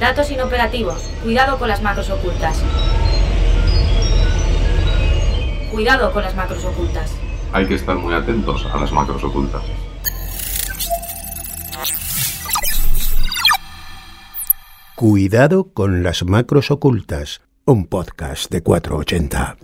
Datos inoperativos. Cuidado con las macros ocultas. Cuidado con las macros ocultas. Hay que estar muy atentos a las macros ocultas. Cuidado con las macros ocultas. Un podcast de 480.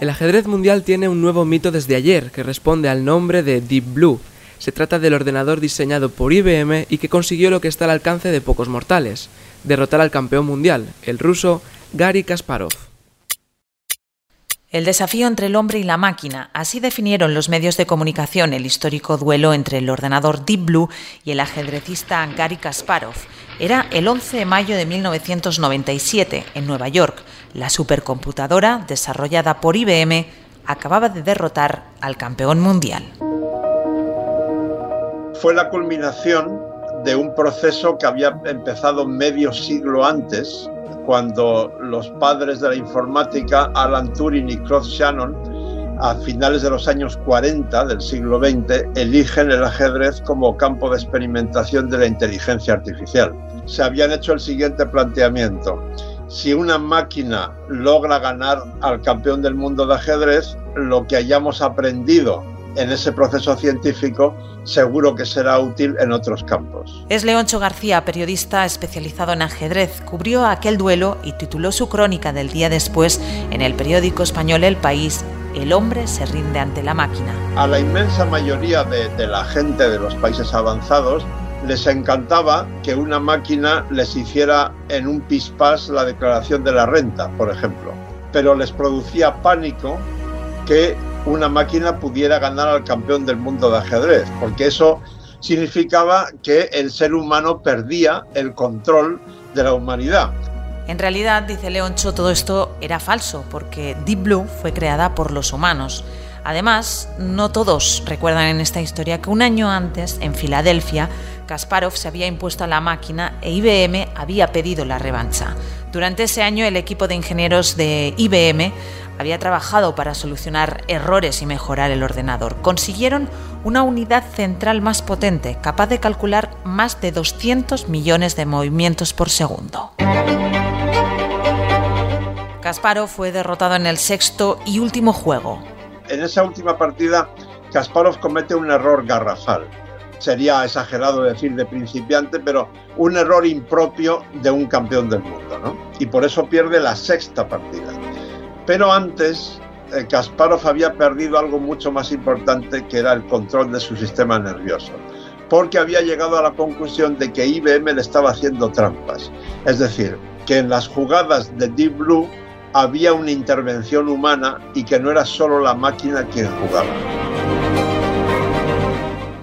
El ajedrez mundial tiene un nuevo mito desde ayer que responde al nombre de Deep Blue. Se trata del ordenador diseñado por IBM y que consiguió lo que está al alcance de pocos mortales, derrotar al campeón mundial, el ruso Gary Kasparov. El desafío entre el hombre y la máquina, así definieron los medios de comunicación el histórico duelo entre el ordenador Deep Blue y el ajedrecista Gary Kasparov. Era el 11 de mayo de 1997 en Nueva York, la supercomputadora, desarrollada por IBM, acababa de derrotar al campeón mundial. Fue la culminación de un proceso que había empezado medio siglo antes, cuando los padres de la informática, Alan Turing y Claude Shannon, a finales de los años 40 del siglo XX, eligen el ajedrez como campo de experimentación de la inteligencia artificial. Se habían hecho el siguiente planteamiento si una máquina logra ganar al campeón del mundo de ajedrez, lo que hayamos aprendido en ese proceso científico seguro que será útil en otros campos. Es Leoncho García, periodista especializado en ajedrez. Cubrió aquel duelo y tituló su crónica del día después en el periódico español El País. El hombre se rinde ante la máquina. A la inmensa mayoría de, de la gente de los países avanzados les encantaba que una máquina les hiciera en un pispás la declaración de la renta, por ejemplo. Pero les producía pánico que una máquina pudiera ganar al campeón del mundo de ajedrez, porque eso significaba que el ser humano perdía el control de la humanidad. En realidad, dice Leoncho, todo esto era falso, porque Deep Blue fue creada por los humanos. Además, no todos recuerdan en esta historia que un año antes, en Filadelfia, Kasparov se había impuesto a la máquina e IBM había pedido la revancha. Durante ese año, el equipo de ingenieros de IBM había trabajado para solucionar errores y mejorar el ordenador. Consiguieron una unidad central más potente, capaz de calcular más de 200 millones de movimientos por segundo. Kasparov fue derrotado en el sexto y último juego, en esa última partida, Kasparov comete un error garrafal. Sería exagerado decir de principiante, pero un error impropio de un campeón del mundo, ¿no? Y por eso pierde la sexta partida. Pero antes, eh, Kasparov había perdido algo mucho más importante, que era el control de su sistema nervioso porque había llegado a la conclusión de que IBM le estaba haciendo trampas. Es decir, que en las jugadas de Deep Blue había una intervención humana y que no era solo la máquina quien jugaba.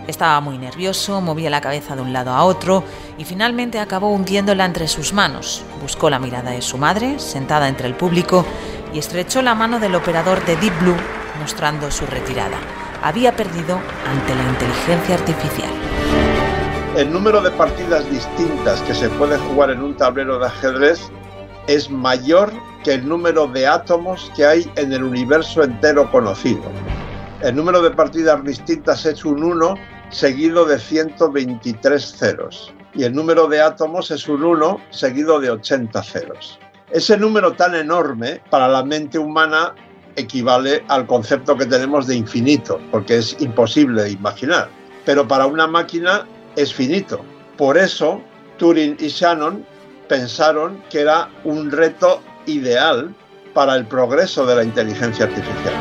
Estaba muy nervioso, movía la cabeza de un lado a otro y finalmente acabó hundiéndola entre sus manos. Buscó la mirada de su madre, sentada entre el público, y estrechó la mano del operador de Deep Blue, mostrando su retirada. Había perdido ante la inteligencia artificial. El número de partidas distintas que se puede jugar en un tablero de ajedrez es mayor que el número de átomos que hay en el universo entero conocido. El número de partidas distintas es un 1 seguido de 123 ceros y el número de átomos es un 1 seguido de 80 ceros. Ese número tan enorme para la mente humana equivale al concepto que tenemos de infinito, porque es imposible imaginar. Pero para una máquina es finito. Por eso Turing y Shannon pensaron que era un reto ideal para el progreso de la inteligencia artificial.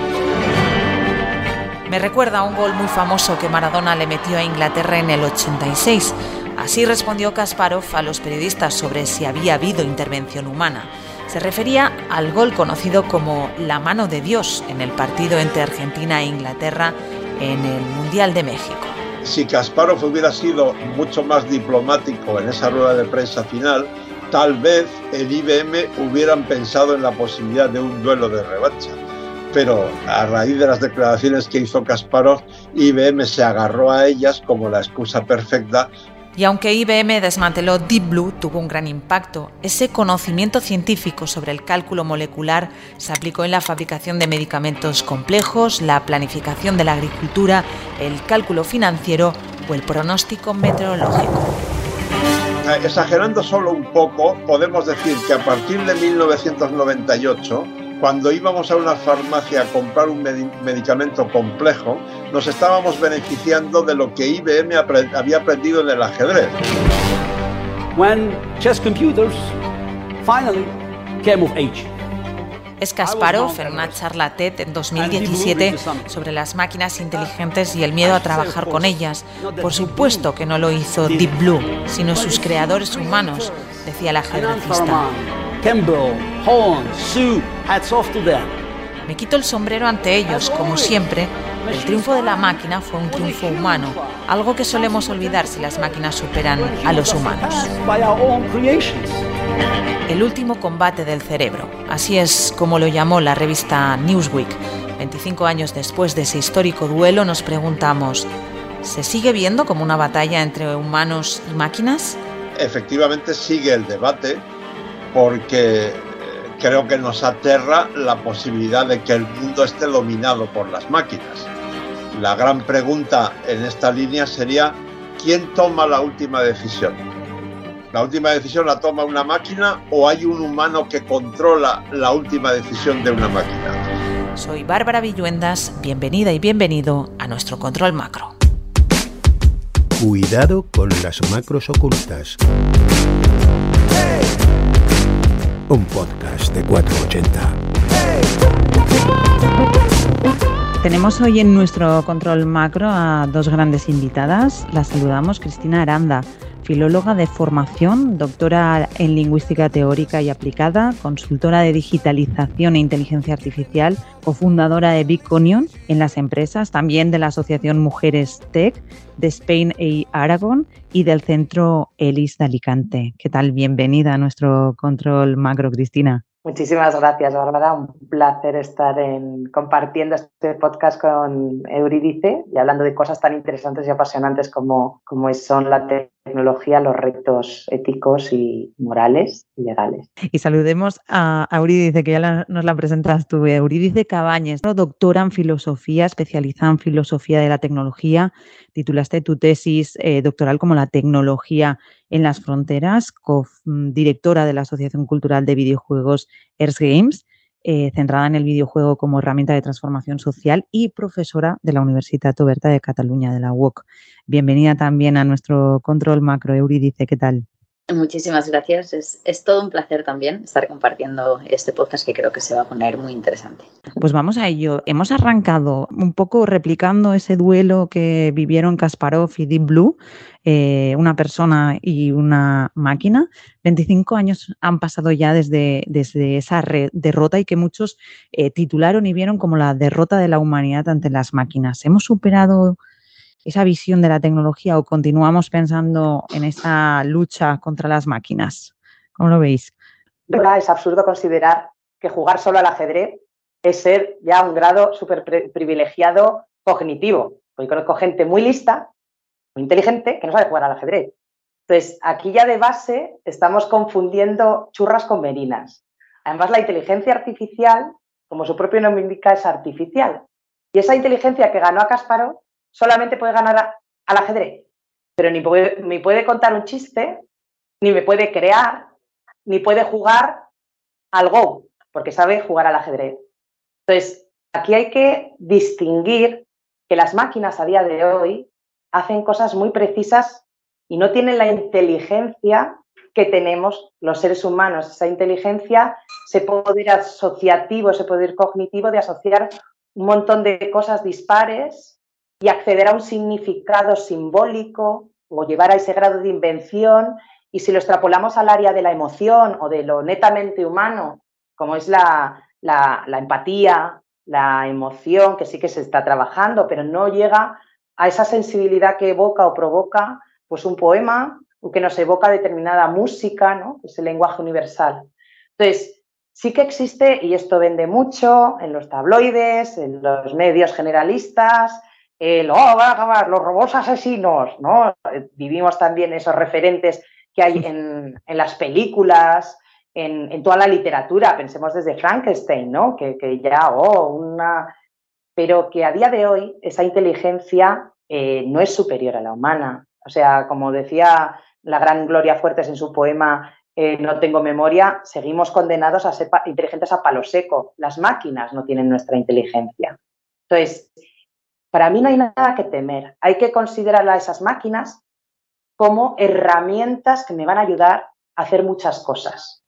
Me recuerda a un gol muy famoso que Maradona le metió a Inglaterra en el 86. Así respondió Kasparov a los periodistas sobre si había habido intervención humana. Se refería al gol conocido como la mano de Dios en el partido entre Argentina e Inglaterra en el Mundial de México. Si Kasparov hubiera sido mucho más diplomático en esa rueda de prensa final, tal vez el IBM hubieran pensado en la posibilidad de un duelo de revancha. Pero a raíz de las declaraciones que hizo Kasparov, IBM se agarró a ellas como la excusa perfecta y aunque IBM desmanteló Deep Blue, tuvo un gran impacto. Ese conocimiento científico sobre el cálculo molecular se aplicó en la fabricación de medicamentos complejos, la planificación de la agricultura, el cálculo financiero o el pronóstico meteorológico. Eh, exagerando solo un poco, podemos decir que a partir de 1998, cuando íbamos a una farmacia a comprar un medicamento complejo, nos estábamos beneficiando de lo que IBM había aprendido en el ajedrez. When chess computers finally came of age. Es Kasparov en una charla TED en 2017 sobre las máquinas inteligentes y el miedo a trabajar con ellas. Por supuesto que no lo hizo Deep Blue, sino sus creadores humanos, decía la ajedrecista. Me quito el sombrero ante ellos, como siempre. El triunfo de la máquina fue un triunfo humano, algo que solemos olvidar si las máquinas superan a los humanos. El último combate del cerebro, así es como lo llamó la revista Newsweek. 25 años después de ese histórico duelo nos preguntamos, ¿se sigue viendo como una batalla entre humanos y máquinas? Efectivamente sigue el debate porque eh, creo que nos aterra la posibilidad de que el mundo esté dominado por las máquinas. La gran pregunta en esta línea sería, ¿quién toma la última decisión? ¿La última decisión la toma una máquina o hay un humano que controla la última decisión de una máquina? Soy Bárbara Villuendas, bienvenida y bienvenido a nuestro control macro. Cuidado con las macros ocultas. Un podcast de 480. Tenemos hoy en nuestro control macro a dos grandes invitadas. Las saludamos, Cristina Aranda filóloga de formación, doctora en lingüística teórica y aplicada, consultora de digitalización e inteligencia artificial, cofundadora de Bitconion en las empresas, también de la Asociación Mujeres Tech, de Spain y Aragon y del Centro ELIS de Alicante. ¿Qué tal? Bienvenida a nuestro control macro, Cristina. Muchísimas gracias, Bárbara. Un placer estar en, compartiendo este podcast con Euridice y hablando de cosas tan interesantes y apasionantes como, son la tecnología, los retos éticos y morales y legales. Y saludemos a Euridice, que ya nos la presentas tú, Euridice Cabañes, doctora en filosofía, especializada en filosofía de la tecnología. Titulaste tu tesis eh, doctoral como la tecnología en las fronteras, directora de la Asociación Cultural de Videojuegos Earth Games eh, centrada en el videojuego como herramienta de transformación social y profesora de la Universidad Oberta de Cataluña, de la UOC. Bienvenida también a nuestro control macro, Euridice, ¿qué tal? Muchísimas gracias. Es, todo un placer también estar compartiendo este podcast que creo que se va a poner muy interesante. Pues vamos a ello. Hemos arrancado un poco replicando ese duelo que vivieron Kasparov y Deep Blue, eh, una persona y una máquina. 25 años han pasado ya desde, desde esa derrota y que muchos eh, titularon y vieron como la derrota de la humanidad ante las máquinas. ¿Hemos superado esa visión de la tecnología o continuamos pensando en esa lucha contra las máquinas? ¿Cómo lo veis? Es absurdo considerar que jugar solo al ajedrez es ser ya un grado súper privilegiado cognitivo. Porque conozco gente muy lista, muy inteligente, que no sabe jugar al ajedrez. Entonces, aquí ya de base estamos confundiendo churras con merinas. Además, la inteligencia artificial, como su propio nombre indica, es artificial. Y esa inteligencia que ganó a Kasparov solamente puede ganar al ajedrez, pero ni puede, ni puede contar un chiste, ni me puede crear, ni puede jugar al Go, porque sabe jugar al ajedrez. Entonces, aquí hay que distinguir que las máquinas a día de hoy hacen cosas muy precisas y no tienen la inteligencia que tenemos los seres humanos. Esa inteligencia, ese poder asociativo, ese poder cognitivo de asociar un montón de cosas dispares y acceder a un significado simbólico o llevar a ese grado de invención. Y si lo extrapolamos al área de la emoción o de lo netamente humano, como es la, empatía, la emoción, que sí que se está trabajando, pero no llega a esa sensibilidad que evoca o provoca pues un poema o que nos evoca determinada música, ¿no? Es el lenguaje universal. Entonces, sí que existe, y esto vende mucho en los tabloides, en los medios generalistas, el, oh, los robots asesinos, ¿no? Vivimos también esos referentes que hay en, las películas, en, toda la literatura, pensemos desde Frankenstein, ¿no? Que, ya, oh, una... Pero que a día de hoy esa inteligencia eh, no es superior a la humana. O sea, como decía la gran Gloria Fuertes en su poema eh, No tengo memoria, seguimos condenados a ser inteligentes a palo seco. Las máquinas no tienen nuestra inteligencia. Entonces, para mí no hay nada que temer. Hay que considerar a esas máquinas como herramientas que me van a ayudar a hacer muchas cosas.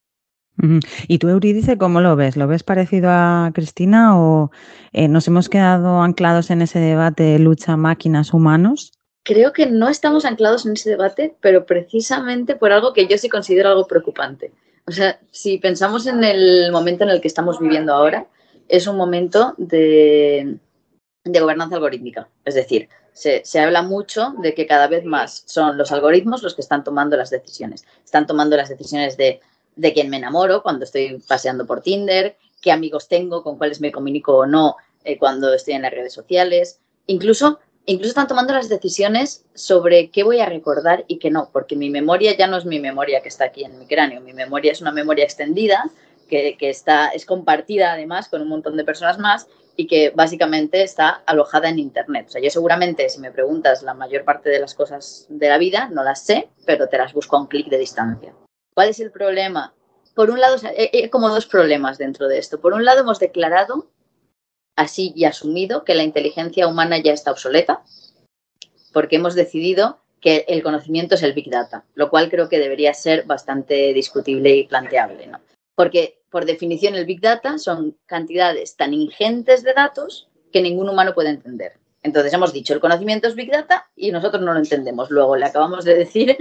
¿Y tú, Euridice, cómo lo ves? ¿Lo ves parecido a Cristina o eh, nos hemos quedado anclados en ese debate de lucha máquinas-humanos? Creo que no estamos anclados en ese debate, pero precisamente por algo que yo sí considero algo preocupante. O sea, si pensamos en el momento en el que estamos viviendo ahora, es un momento de, de gobernanza algorítmica. Es decir, se, se, habla mucho de que cada vez más son los algoritmos los que están tomando las decisiones. Están tomando las decisiones de de quién me enamoro cuando estoy paseando por Tinder, qué amigos tengo, con cuáles me comunico o no eh, cuando estoy en las redes sociales. Incluso, incluso están tomando las decisiones sobre qué voy a recordar y qué no, porque mi memoria ya no es mi memoria que está aquí en mi cráneo, mi memoria es una memoria extendida que, que está, es compartida además con un montón de personas más y que básicamente está alojada en Internet. O sea, yo seguramente, si me preguntas la mayor parte de las cosas de la vida, no las sé, pero te las busco a un clic de distancia. ¿Cuál es el problema? Por un lado, hay como dos problemas dentro de esto. Por un lado, hemos declarado así y asumido que la inteligencia humana ya está obsoleta, porque hemos decidido que el conocimiento es el Big Data, lo cual creo que debería ser bastante discutible y planteable, ¿no? Porque, por definición, el Big Data son cantidades tan ingentes de datos que ningún humano puede entender. Entonces hemos dicho, el conocimiento es Big Data y nosotros no lo entendemos. Luego le acabamos de decir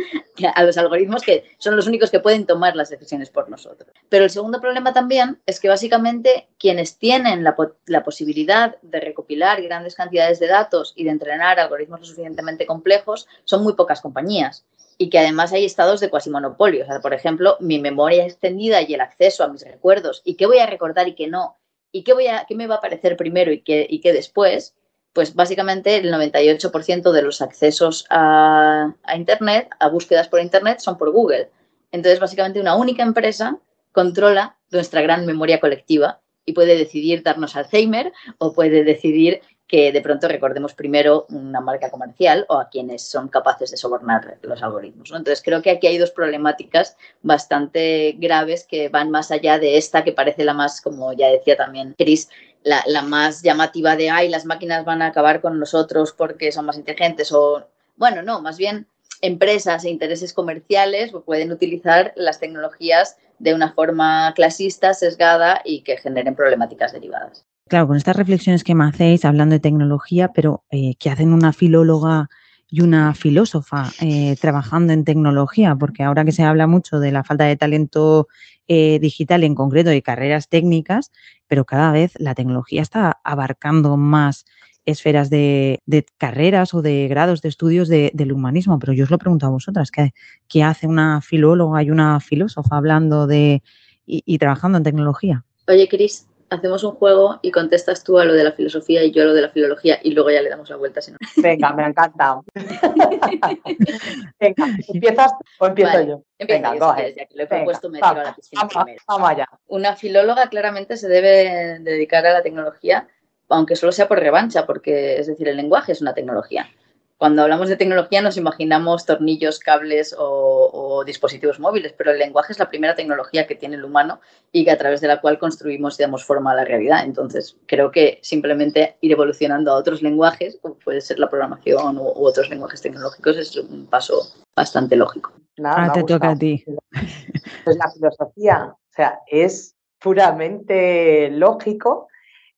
a los algoritmos que son los únicos que pueden tomar las decisiones por nosotros. Pero el segundo problema también es que básicamente quienes tienen la, la posibilidad de recopilar grandes cantidades de datos y de entrenar algoritmos lo suficientemente complejos son muy pocas compañías y que además hay estados de cuasi monopolio. Por ejemplo, mi memoria extendida y el acceso a mis recuerdos y qué voy a recordar y qué no, y qué, voy a, qué me va a aparecer primero y qué después, pues básicamente el 98% de los accesos a, Internet, a búsquedas por Internet, son por Google. Entonces, básicamente una única empresa controla nuestra gran memoria colectiva y puede decidir darnos Alzheimer o puede decidir que de pronto recordemos primero una marca comercial o a quienes son capaces de sobornar los algoritmos. Entonces, creo que aquí hay dos problemáticas bastante graves que van más allá de esta que parece la más, como ya decía también Chris, la, la más llamativa de, ay, las máquinas van a acabar con nosotros porque son más inteligentes o, bueno, no, más bien empresas e intereses comerciales pueden utilizar las tecnologías de una forma clasista, sesgada y que generen problemáticas derivadas. Claro, con estas reflexiones que me hacéis hablando de tecnología, pero eh, que hacen una filóloga y una filósofa eh, trabajando en tecnología, porque ahora que se habla mucho de la falta de talento eh, digital, en concreto de carreras técnicas, pero cada vez la tecnología está abarcando más esferas de, carreras o de grados de estudios del humanismo. Pero yo os lo pregunto a vosotras, ¿qué, hace una filóloga y una filósofa hablando de y trabajando en tecnología? Oye, Cris, hacemos un juego y contestas tú a lo de la filosofía y yo a lo de la filología y luego ya le damos la vuelta. Si no. Venga, me ha encantado. Venga, ¿empiezas o empiezo yo? Venga, yo, ya que lo he propuesto, me tiro a la piscina primero. Vamos allá. Una filóloga claramente se debe dedicar a la tecnología, aunque solo sea por revancha, porque es decir, el lenguaje es una tecnología. Cuando hablamos de tecnología nos imaginamos tornillos, cables o, dispositivos móviles, pero el lenguaje es la primera tecnología que tiene el humano y que a través de la cual construimos y damos forma a la realidad. Entonces, creo que simplemente ir evolucionando a otros lenguajes, como puede ser la programación u, otros lenguajes tecnológicos, es un paso bastante lógico. Nada, te toca a ti. Pues la filosofía, o sea, es puramente lógico.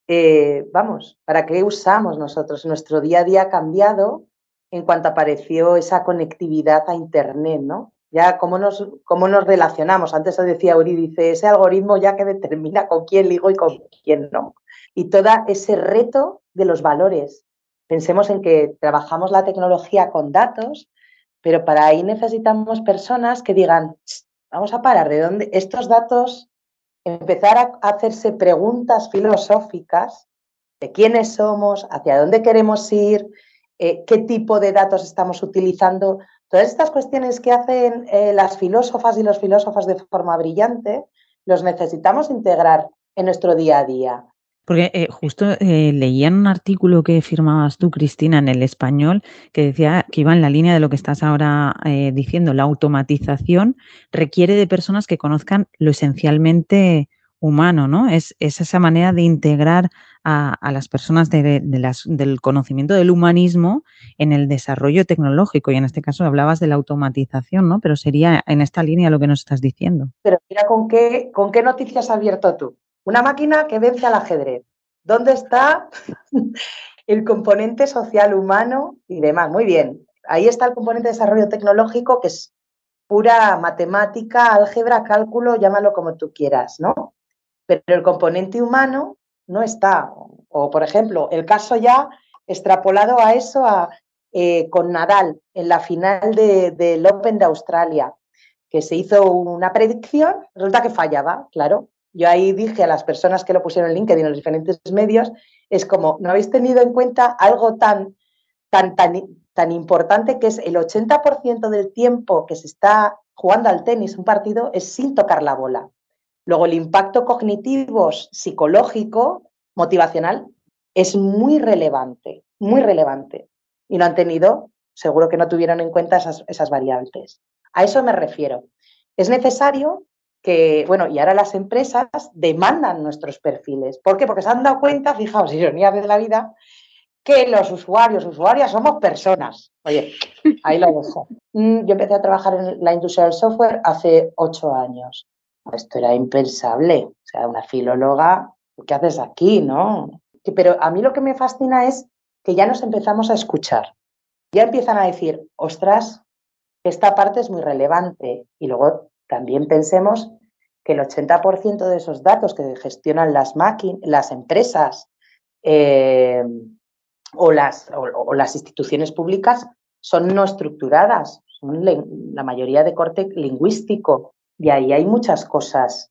Eh, vamos, ¿para qué usamos nosotros? Nuestro día a día ha cambiado en cuanto apareció esa conectividad a Internet, ¿no? Ya cómo nos, cómo nos relacionamos. Antes decía Eurídice, ese algoritmo ya que determina con quién ligo y con quién no. Y todo ese reto de los valores. Pensemos en que trabajamos la tecnología con datos, pero para ahí necesitamos personas que digan, vamos a parar, ¿de dónde estos datos? Empezar a hacerse preguntas filosóficas de quiénes somos, hacia dónde queremos ir, eh, qué tipo de datos estamos utilizando. Todas estas cuestiones que hacen eh, las filósofas y los filósofos de forma brillante, los necesitamos integrar en nuestro día a día. Porque eh, justo eh, leía en un artículo que firmabas tú, Cristina, en el español, que decía que iba en la línea de lo que estás ahora diciendo. La automatización requiere de personas que conozcan lo esencialmente humano, ¿no? Es, es esa manera de integrar a, las personas del conocimiento del humanismo en el desarrollo tecnológico. Y en este caso hablabas de la automatización, ¿no? Pero sería en esta línea lo que nos estás diciendo. Pero mira con qué, con qué noticias has abierto tú. Una máquina que vence al ajedrez. ¿Dónde está el componente social humano y demás? Muy bien. Ahí está el componente de desarrollo tecnológico que es pura matemática, álgebra, cálculo, llámalo como tú quieras, ¿no? Pero el componente humano no está. O, por ejemplo, el caso ya extrapolado a eso, a, eh, con Nadal en la final del de, Open de Australia, que se hizo una predicción, resulta que fallaba, claro. Yo ahí dije a las personas que lo pusieron en LinkedIn en los diferentes medios, es como, no habéis tenido en cuenta algo tan, tan, tan, tan importante que es el 80% del tiempo que se está jugando al tenis, un partido, es sin tocar la bola. Luego, el impacto cognitivo, psicológico, motivacional, es muy relevante, muy relevante. Y no han tenido, seguro que no tuvieron en cuenta esas, variables. A eso me refiero. Es necesario que, bueno, y ahora las empresas demandan nuestros perfiles. ¿Por qué? Porque se han dado cuenta, fijaos, ironía de la vida, que los usuarios, usuarias, somos personas. Oye, ahí lo dejo. Mm, yo empecé a trabajar en la industria del software hace ocho años. Esto era impensable. O sea, una filóloga, ¿qué haces aquí, no? Pero a mí lo que me fascina es que ya nos empezamos a escuchar. Ya empiezan a decir, ostras, esta parte es muy relevante. Y luego también pensemos que el 80% de esos datos que gestionan las las empresas eh, o, las, o, las instituciones públicas son no estructuradas, son la mayoría de corte lingüístico y ahí hay muchas cosas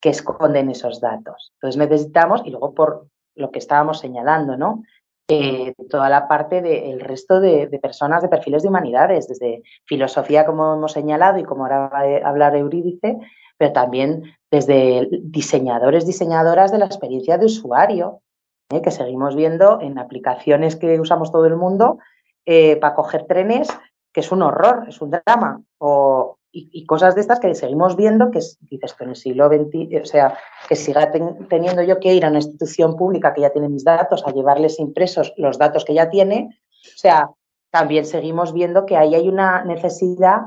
que esconden esos datos. Entonces necesitamos, y luego por lo que estábamos señalando, ¿no? Eh, toda la parte del resto de, personas de perfiles de humanidades, desde filosofía, como hemos señalado, y como ahora va a hablar Eurídice, pero también desde diseñadores, diseñadoras de la experiencia de usuario, ¿eh? que seguimos viendo en aplicaciones que usamos todo el mundo eh, para coger trenes, que es un horror, es un drama, o, y, cosas de estas que seguimos viendo, que es, dices, que en el siglo XX, o sea, que siga ten, teniendo yo que ir a una institución pública que ya tiene mis datos a llevarles impresos los datos que ya tiene, o sea, también seguimos viendo que ahí hay una necesidad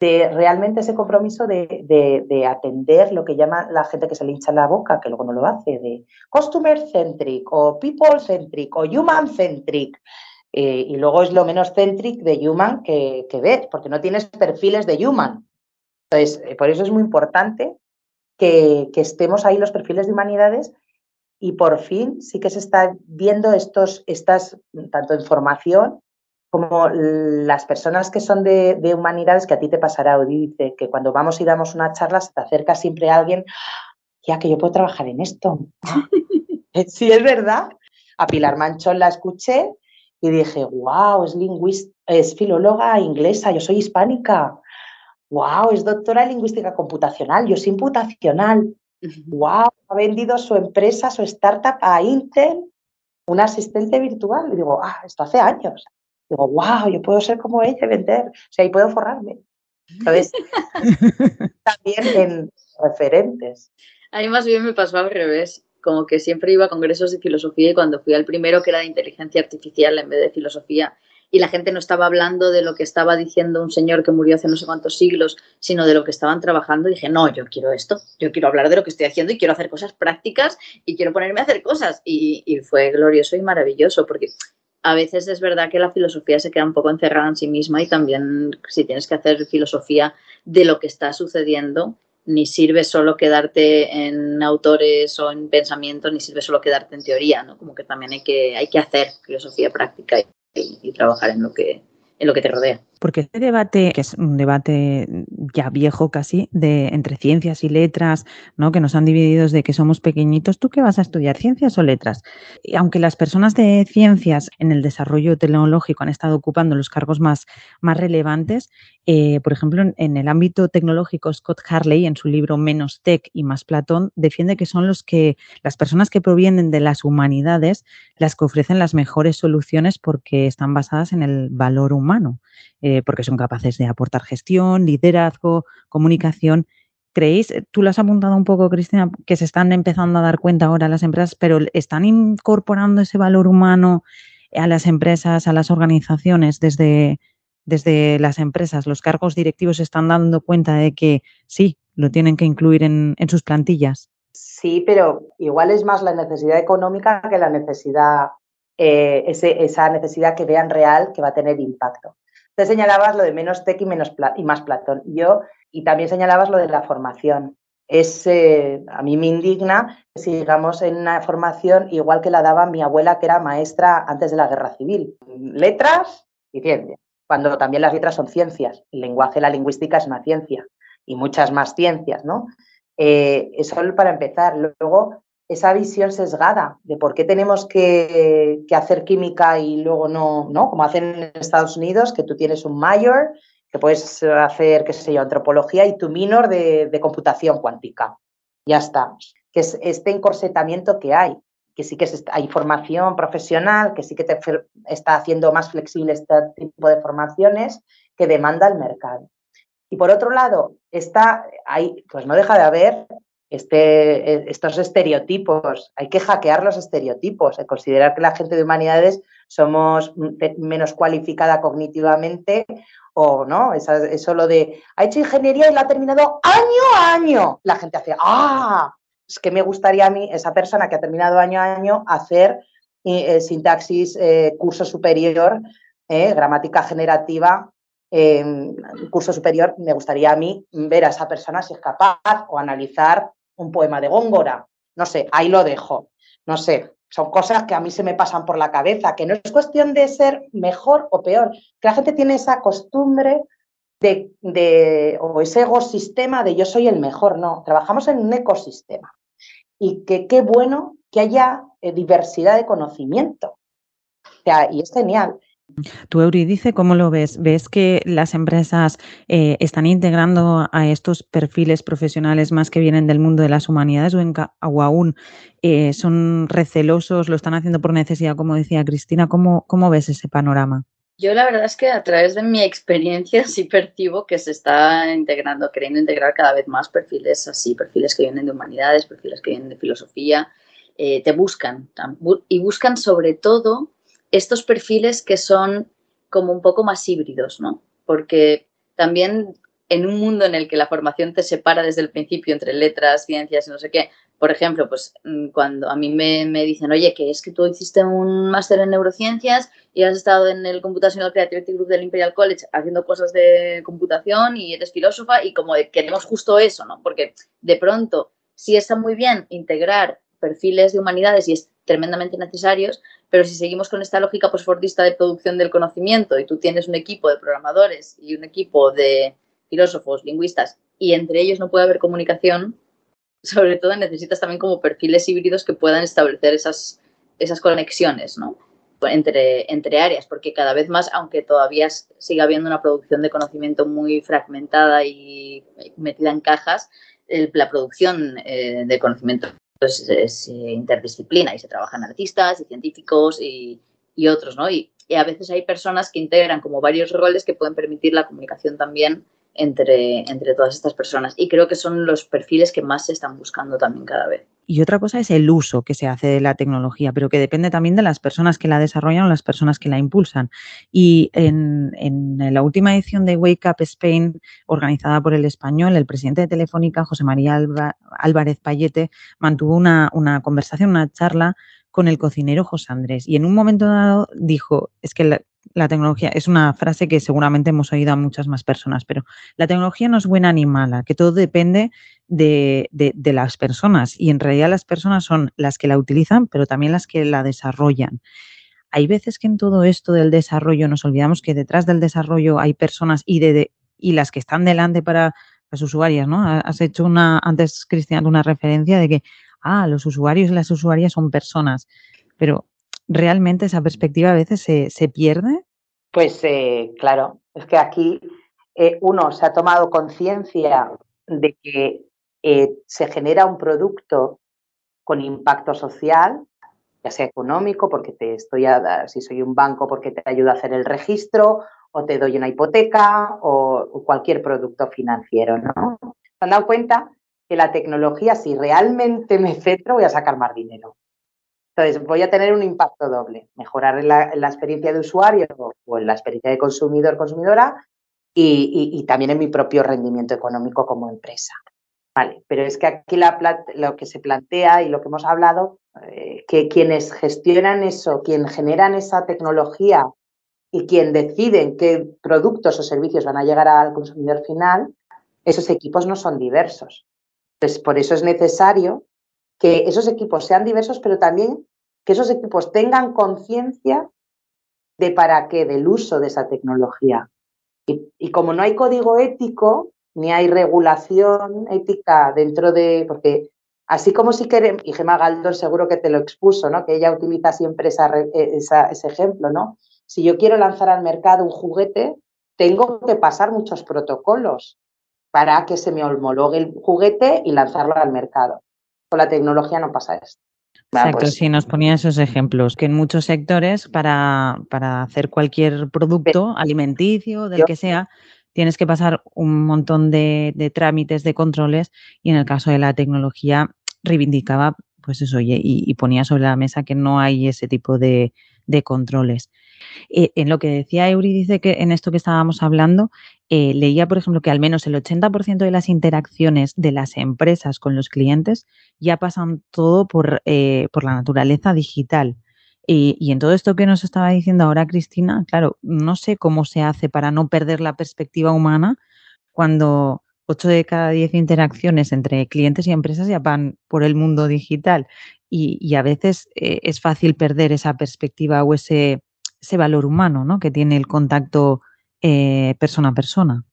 de realmente ese compromiso de, de, de, atender lo que llama la gente que se le hincha la boca, que luego no lo hace, de customer centric o people centric o human centric. Eh, y luego es lo menos centric de human que, que ves, porque no tienes perfiles de human. Entonces, eh, por eso es muy importante que, que, estemos ahí los perfiles de humanidades y por fin sí que se está viendo estos, estas, tanto en formación como las personas que son de, de humanidades, que a ti te pasará, Odice, que cuando vamos y damos una charla se te acerca siempre a alguien, ya que yo puedo trabajar en esto. sí, es verdad. A Pilar Manchón la escuché y dije, wow, es lingüista, es filóloga inglesa, yo soy hispánica. Wow, es doctora en lingüística computacional, yo soy imputacional. Wow, ha vendido su empresa, su startup a Intel, un asistente virtual. Y digo, ah, esto hace años. Digo, wow, yo puedo ser como ella y vender, o sea, y puedo forrarme. Entonces, también en referentes. A mí más bien me pasó al revés como que siempre iba a congresos de filosofía y cuando fui al primero que era de inteligencia artificial en vez de filosofía y la gente no estaba hablando de lo que estaba diciendo un señor que murió hace no sé cuántos siglos, sino de lo que estaban trabajando, dije, no, yo quiero esto, yo quiero hablar de lo que estoy haciendo y quiero hacer cosas prácticas y quiero ponerme a hacer cosas. Y, y fue glorioso y maravilloso porque a veces es verdad que la filosofía se queda un poco encerrada en sí misma y también si tienes que hacer filosofía de lo que está sucediendo, ni sirve solo quedarte en autores o en pensamientos, ni sirve solo quedarte en teoría, ¿no? Como que también hay que, hay que hacer filosofía práctica y, y, y trabajar en lo, que, en lo que te rodea. Porque este debate, que es un debate ya viejo casi, de entre ciencias y letras, ¿no? Que nos han dividido de que somos pequeñitos, ¿tú qué vas a estudiar? ¿Ciencias o letras? Y aunque las personas de ciencias en el desarrollo tecnológico han estado ocupando los cargos más, más relevantes, eh, por ejemplo, en, el ámbito tecnológico, Scott Harley, en su libro Menos Tech y más Platón, defiende que son los que, las personas que provienen de las humanidades, las que ofrecen las mejores soluciones porque están basadas en el valor humano, porque son capaces de aportar gestión, liderazgo, comunicación. ¿Creéis, tú lo has apuntado un poco, Cristina, que se están empezando a dar cuenta ahora las empresas, pero están incorporando ese valor humano a las empresas, a las organizaciones desde desde las empresas, los cargos directivos se están dando cuenta de que sí, lo tienen que incluir en, sus plantillas. Sí, pero igual es más la necesidad económica que la necesidad, eh, esa necesidad que vean real que va a tener impacto. Te señalabas lo de menos tech y, menos y más Platón. Yo, y también señalabas lo de la formación. Es, eh, a mí me indigna que sigamos en una formación igual que la daba mi abuela, que era maestra antes de la guerra civil. Letras y ciencias cuando también las letras son ciencias. El lenguaje, la lingüística es una ciencia y muchas más ciencias, ¿no? Eh, eso para empezar. Luego, esa visión sesgada de por qué tenemos que, hacer química y luego no, ¿no? Como hacen en Estados Unidos, que tú tienes un mayor, que puedes hacer, qué sé yo, antropología y tu minor de, computación cuántica. Ya está. Que es este encorsetamiento que hay que sí que hay formación profesional, que sí que te está haciendo más flexible este tipo de formaciones que demanda el mercado. Y por otro lado, está, hay, pues no deja de haber este, estos estereotipos. Hay que hackear los estereotipos, de considerar que la gente de humanidades somos menos cualificada cognitivamente o no, eso, eso lo de ha hecho ingeniería y la ha terminado año a año. La gente hace, ah, es que me gustaría a mí, esa persona que ha terminado año a año, hacer eh, sintaxis, eh, curso superior, eh, gramática generativa, em, curso superior, me gustaría a mí ver a esa persona si es capaz o analizar un poema de Góngora. No sé, ahí lo dejo. No sé, son cosas que a mí se me pasan por la cabeza, que no es cuestión de ser mejor o peor, que la gente tiene esa costumbre de, de, o ese ecosistema de yo soy el mejor, no, trabajamos en un ecosistema y que qué bueno que haya eh, diversidad de conocimiento. O sea, y es genial. Tú, Euridice, ¿cómo lo ves? ¿Ves que las empresas eh, están integrando a estos perfiles profesionales más que vienen del mundo de las humanidades o, en, o aún eh, son recelosos, lo están haciendo por necesidad, como decía Cristina? ¿Cómo, ¿Cómo ves ese panorama? Yo la verdad es que a través de mi experiencia sí percibo que se está integrando, queriendo integrar cada vez más perfiles así, perfiles que vienen de humanidades, perfiles que vienen de filosofía, eh, te buscan y buscan sobre todo estos perfiles que son como un poco más híbridos, ¿no? Porque también en un mundo en el que la formación te separa desde el principio entre letras, ciencias y no sé qué, por ejemplo, pues mm, cuando a mí me, me, dicen, oye, que es que tú hiciste un máster en neurociencias y has estado en el Computational Creativity Group del Imperial College haciendo cosas de computación y eres filósofa y como queremos justo eso, ¿no? Porque de pronto sí está muy bien integrar perfiles de humanidades y tremendamente necesarios, pero si seguimos con esta lógica postfordista de producción del conocimiento y tú tienes un equipo de programadores y un equipo de filósofos, lingüistas, y entre ellos no puede haber comunicación, sobre todo necesitas también como perfiles híbridos que puedan establecer esas, esas conexiones, ¿no? Entre, entre áreas, porque cada vez más, aunque todavía siga habiendo una producción de conocimiento muy fragmentada y metida en cajas, la producción eh, de conocimiento pues, es, interdisciplina y se trabajan artistas y científicos y, otros, ¿no? Y, y, a veces hay personas que integran como varios roles que pueden permitir la comunicación también entre, entre todas estas personas. Y creo que son los perfiles que más se están buscando también cada vez. Y otra cosa es el uso que se hace de la tecnología, pero que depende también de las personas que la desarrollan o las personas que la impulsan. Y en, en la última edición de Wake Up Spain, organizada por el español, el presidente de Telefónica, José María Álvarez Payete, mantuvo una, una conversación, una charla con el cocinero José Andrés. Y en un momento dado dijo, es que la, la tecnología, es una frase que seguramente hemos oído a muchas más personas, pero la tecnología no es buena ni mala, que todo depende de, de, las personas y en realidad las personas son las que la utilizan, pero también las que la desarrollan. hay veces que en todo esto del desarrollo nos olvidamos que detrás del desarrollo hay personas y, de, y las que están delante para las usuarias, ¿no? Has hecho una, antes Cristian, una referencia de que, ah, los usuarios y las usuarias son personas, pero realmente esa perspectiva a veces se, pierde. Pues eh, claro, es que aquí eh, uno se ha tomado conciencia de que eh, se genera un producto con impacto social, ya sea económico, porque te estoy a, si soy un banco, porque te ayuda a hacer el registro, o te doy una hipoteca, o, cualquier producto financiero, ¿no? Se han dado cuenta que la tecnología, si realmente me centro, voy a sacar más dinero. Entonces, voy a tener un impacto doble, mejorar la, experiencia de usuario o la experiencia de consumidor, consumidora, y, también en mi propio rendimiento económico como empresa. Vale, pero es que aquí lo que se plantea y lo que hemos hablado, eh, que quienes gestionan eso, quien generan esa tecnología y quien deciden qué productos o servicios van a llegar al consumidor final, esos equipos no son diversos. Entonces, por eso es necesario que esos equipos sean diversos, pero también que esos equipos tengan conciencia de para qué, del uso de esa tecnología. Y, como no hay código ético, ni hay regulación ética dentro de, porque así como si queremos, y Gemma Galdor seguro que te lo expuso, ¿no? que ella utiliza siempre e, ese ejemplo, ¿no? Si yo quiero lanzar al mercado un juguete, tengo que pasar muchos protocolos para que se me homologue el juguete y lanzarlo al mercado. Con la tecnología no pasa esto. Exacto, pues sí, nos ponía esos ejemplos, que en muchos sectores para, para hacer cualquier producto alimenticio, del que sea, tienes que pasar un montón de, de, trámites, de controles, y en el caso de la tecnología reivindicaba, pues eso, y, y ponía sobre la mesa que no hay ese tipo de, de controles. Eh, en lo que decía Euridice, que en esto que estábamos hablando, eh, leía, por ejemplo, que al menos el 80% de las interacciones de las empresas con los clientes ya pasan todo por, eh, por la naturaleza digital. Y, en todo esto que nos estaba diciendo ahora Cristina, claro, no sé cómo se hace para no perder la perspectiva humana cuando 8 de cada 10 interacciones entre clientes y empresas ya van por el mundo digital y, a veces es fácil perder esa perspectiva o ese, ese valor humano ¿no? que tiene el contacto eh, persona a persona.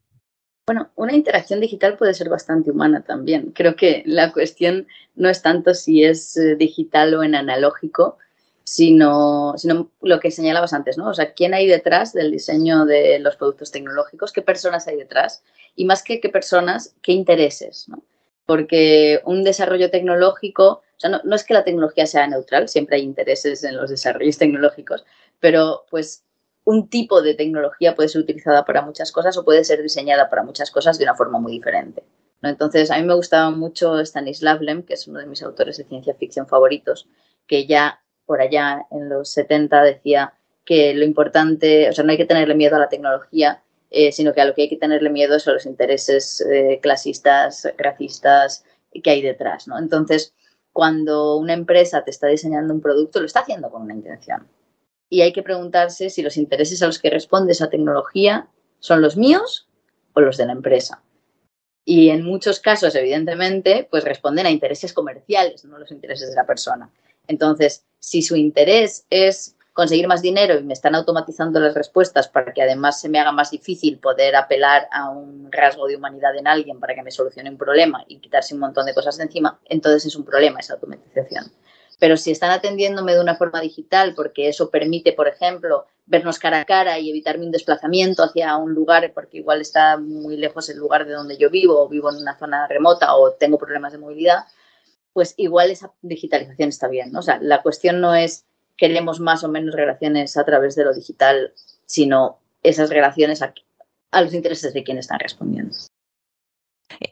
Bueno, una interacción digital puede ser bastante humana también. Creo que la cuestión no es tanto si es eh, digital o en analógico, sino, sino lo que señalabas antes, ¿no? O sea, ¿quién hay detrás del diseño de los productos tecnológicos? ¿Qué personas hay detrás? Y más que qué personas, qué intereses, ¿no? Porque un desarrollo tecnológico, o sea, no, no es que la tecnología sea neutral, siempre hay intereses en los desarrollos tecnológicos, pero pues un tipo de tecnología puede ser utilizada para muchas cosas o puede ser diseñada para muchas cosas de una forma muy diferente. Entonces, a mí me gustaba mucho Stanislav Lem, que es uno de mis autores de ciencia ficción favoritos, que ya por allá en los 70 decía que lo importante, o sea, no hay que tenerle miedo a la tecnología, eh, sino que a lo que hay que tenerle miedo es a los intereses eh, clasistas, racistas que hay detrás. ¿no? Entonces, cuando una empresa te está diseñando un producto, lo está haciendo con una intención y hay que preguntarse si los intereses a los que responde esa tecnología son los míos o los de la empresa. Y en muchos casos, evidentemente, pues responden a intereses comerciales, no los intereses de la persona. Entonces, si su interés es conseguir más dinero y me están automatizando las respuestas para que además se me haga más difícil poder apelar a un rasgo de humanidad en alguien para que me solucione un problema y quitarse un montón de cosas de encima, entonces es un problema esa automatización pero si están atendiéndome de una forma digital, porque eso permite, por ejemplo, vernos cara a cara y evitarme un desplazamiento hacia un lugar, porque igual está muy lejos el lugar de donde yo vivo, o vivo en una zona remota, o tengo problemas de movilidad, pues igual esa digitalización está bien. O sea, la cuestión no es queremos más o menos relaciones a través de lo digital, sino esas relaciones a, a los intereses de quienes están respondiendo.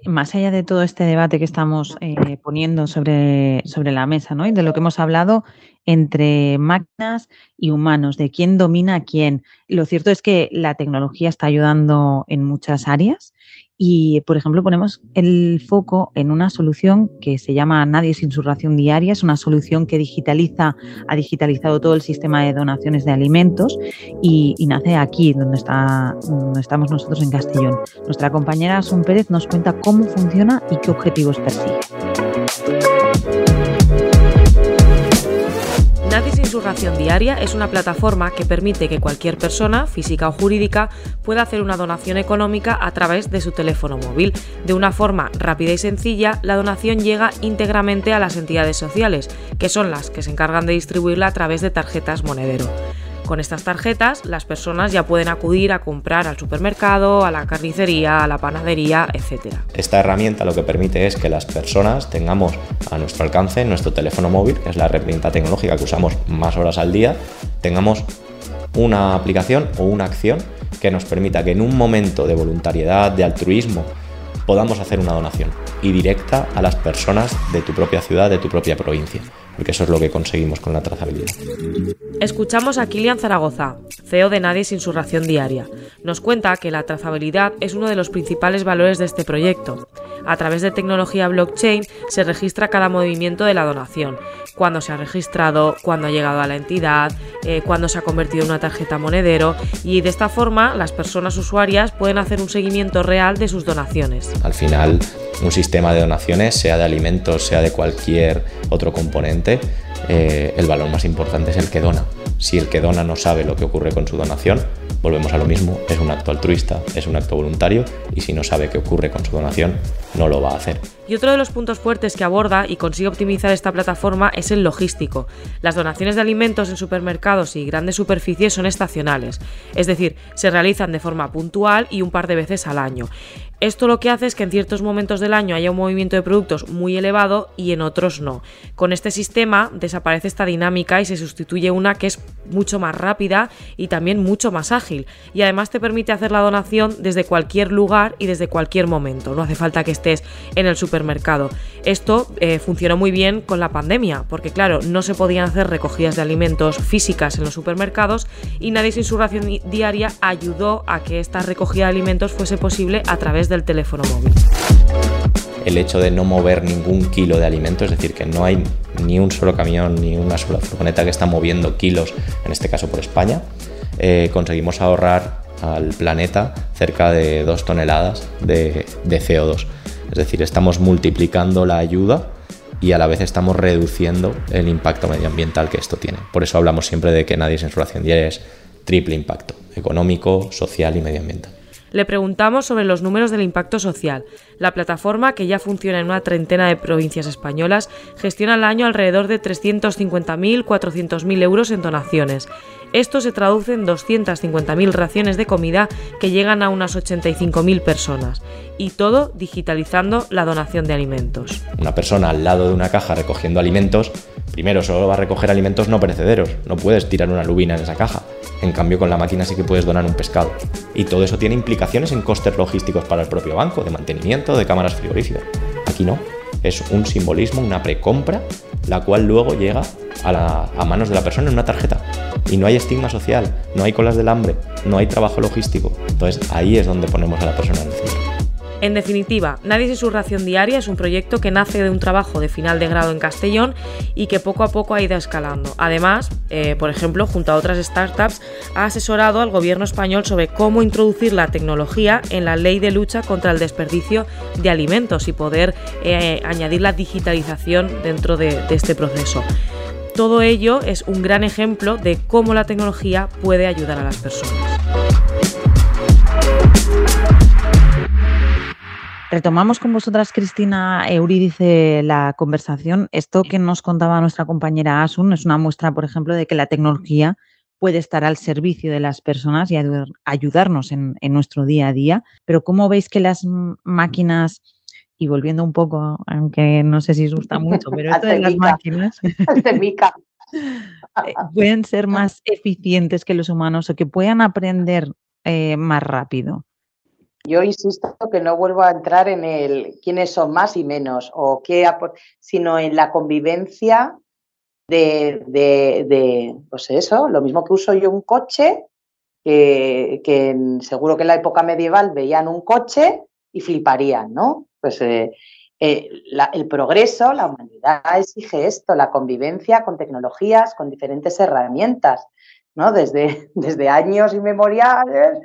Más allá de todo este debate que estamos eh, poniendo sobre, sobre la mesa, ¿no? Y de lo que hemos hablado entre máquinas y humanos, de quién domina a quién. Lo cierto es que la tecnología está ayudando en muchas áreas y, por ejemplo, ponemos el foco en una solución que se llama Nadie sin su ración diaria. Es una solución que digitaliza, ha digitalizado todo el sistema de donaciones de alimentos y, nace aquí, donde, está, donde estamos nosotros en Castellón. Nuestra compañera Asun Pérez nos cuenta cómo funciona y qué objetivos persigue. Su ración diaria es una plataforma que permite que cualquier persona, física o jurídica, pueda hacer una donación económica a través de su teléfono móvil. De una forma rápida y sencilla, la donación llega íntegramente a las entidades sociales, que son las que se encargan de distribuirla a través de tarjetas monedero. Con estas tarjetas, las personas ya pueden acudir a comprar al supermercado, a la carnicería, a la panadería, etc. Esta herramienta lo que permite es que las personas tengamos a nuestro alcance nuestro teléfono móvil, que es la herramienta tecnológica que usamos más horas al día, tengamos una aplicación o una acción que nos permita que en un momento de voluntariedad, de altruismo, podamos hacer una donación y directa a las personas de tu propia ciudad, de tu propia provincia porque eso es lo que conseguimos con la trazabilidad. Escuchamos a Kilian Zaragoza, CEO de Nadie sin su ración diaria. Nos cuenta que la trazabilidad es uno de los principales valores de este proyecto. A través de tecnología blockchain se registra cada movimiento de la donación, cuándo se ha registrado, cuándo ha llegado a la entidad, eh, cuándo se ha convertido en una tarjeta monedero y de esta forma las personas usuarias pueden hacer un seguimiento real de sus donaciones. Al final, un sistema de donaciones, sea de alimentos, sea de cualquier otro componente, eh, el valor más importante es el que dona. Si el que dona no sabe lo que ocurre con su donación, volvemos a lo mismo, es un acto altruista, es un acto voluntario y si no sabe qué ocurre con su donación, no lo va a hacer. Y otro de los puntos fuertes que aborda y consigue optimizar esta plataforma es el logístico. Las donaciones de alimentos en supermercados y grandes superficies son estacionales, es decir, se realizan de forma puntual y un par de veces al año. Esto lo que hace es que en ciertos momentos del año haya un movimiento de productos muy elevado y en otros no. Con este sistema desaparece esta dinámica y se sustituye una que es mucho más rápida y también mucho más ágil. Y además te permite hacer la donación desde cualquier lugar y desde cualquier momento. No hace falta que estés en el supermercado. Esto eh, funcionó muy bien con la pandemia, porque claro, no se podían hacer recogidas de alimentos físicas en los supermercados y nadie sin su ración diaria ayudó a que esta recogida de alimentos fuese posible a través del teléfono móvil. El hecho de no mover ningún kilo de alimento, es decir, que no hay ni un solo camión ni una sola furgoneta que está moviendo kilos, en este caso por España, eh, conseguimos ahorrar al planeta cerca de 2 toneladas de, de CO2. Es decir, estamos multiplicando la ayuda y a la vez estamos reduciendo el impacto medioambiental que esto tiene. Por eso hablamos siempre de que nadie sin su diaria es triple impacto, económico, social y medioambiental. Le preguntamos sobre los números del impacto social. La plataforma, que ya funciona en una treintena de provincias españolas, gestiona al año alrededor de 350.000-400.000 euros en donaciones. Esto se traduce en 250.000 raciones de comida que llegan a unas 85.000 personas. Y todo digitalizando la donación de alimentos. Una persona al lado de una caja recogiendo alimentos, primero solo va a recoger alimentos no perecederos. No puedes tirar una lubina en esa caja. En cambio, con la máquina sí que puedes donar un pescado. Y todo eso tiene implicaciones en costes logísticos para el propio banco, de mantenimiento, de cámaras frigoríficas. Aquí no. Es un simbolismo, una precompra, la cual luego llega a, a manos de la persona en una tarjeta y no hay estigma social, no hay colas del hambre, no hay trabajo logístico. Entonces ahí es donde ponemos a la persona en el centro. En definitiva, Nadie sin su ración diaria es un proyecto que nace de un trabajo de final de grado en Castellón y que poco a poco ha ido escalando. Además, eh, por ejemplo, junto a otras startups, ha asesorado al gobierno español sobre cómo introducir la tecnología en la ley de lucha contra el desperdicio de alimentos y poder eh, añadir la digitalización dentro de este proceso. Todo ello es un gran ejemplo de cómo la tecnología puede ayudar a las personas. Retomamos con vosotras, Cristina Eurídice, la conversación. Esto que nos contaba nuestra compañera Asun es una muestra, por ejemplo, de que la tecnología puede estar al servicio de las personas y ayudarnos en, en nuestro día a día. Pero ¿cómo veis que las máquinas y volviendo un poco, aunque no sé si os gusta mucho, pero esto de las máquinas eh, pueden ser más eficientes que los humanos o que puedan aprender eh, más rápido. Yo insisto que no vuelvo a entrar en el quiénes son más y menos, o qué, sino en la convivencia de, de, pues eso, lo mismo que uso yo un coche, que, que seguro que en la época medieval veían un coche y fliparían, ¿no? Pues eh, eh, el progreso, la humanidad exige esto, la convivencia con tecnologías, con diferentes herramientas, ¿no? Desde, desde años inmemoriales,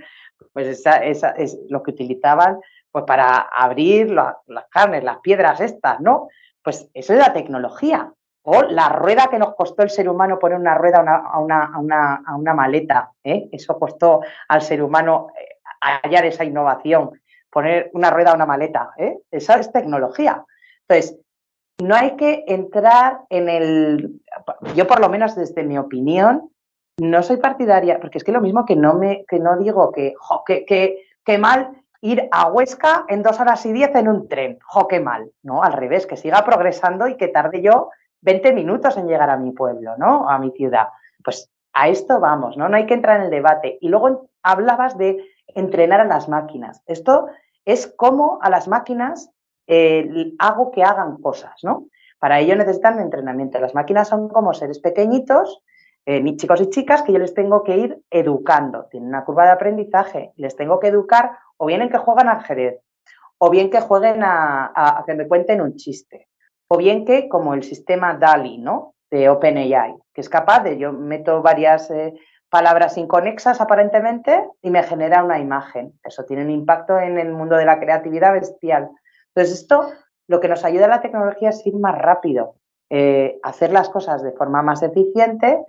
pues esa, es lo que utilizaban pues para abrir las carnes, las piedras estas, ¿no? Pues eso es la tecnología. O la rueda que nos costó el ser humano poner una rueda a una, a una, a una, maleta. ¿eh? Eso costó al ser humano eh, hallar esa innovación, poner una rueda a una maleta. ¿eh? Esa es tecnología. Entonces, no hay que entrar en el. Yo, por lo menos, desde mi opinión, no soy partidaria, porque es que lo mismo que no me, que no digo que, que, que, mal ir a Huesca en dos horas y diez en un tren, jo, qué mal, ¿no? Al revés, que siga progresando y que tarde yo 20 minutos en llegar a mi pueblo, ¿no? A mi ciudad. Pues a esto vamos, ¿no? No hay que entrar en el debate. Y luego hablabas de entrenar a las máquinas. Esto es como a las máquinas eh, hago que hagan cosas, ¿no? Para ello necesitan entrenamiento. Las máquinas son como seres pequeñitos eh, chicos y chicas que yo les tengo que ir educando. Tienen una curva de aprendizaje. Les tengo que educar o bien en que juegan al ajedrez, o bien que jueguen a, que me cuenten un chiste, o bien que como el sistema DALI, ¿no? De OpenAI, que es capaz de, yo meto varias eh, palabras inconexas aparentemente y me genera una imagen. Eso tiene un impacto en el mundo de la creatividad bestial. Entonces, esto lo que nos ayuda a la tecnología es ir más rápido, eh, hacer las cosas de forma más eficiente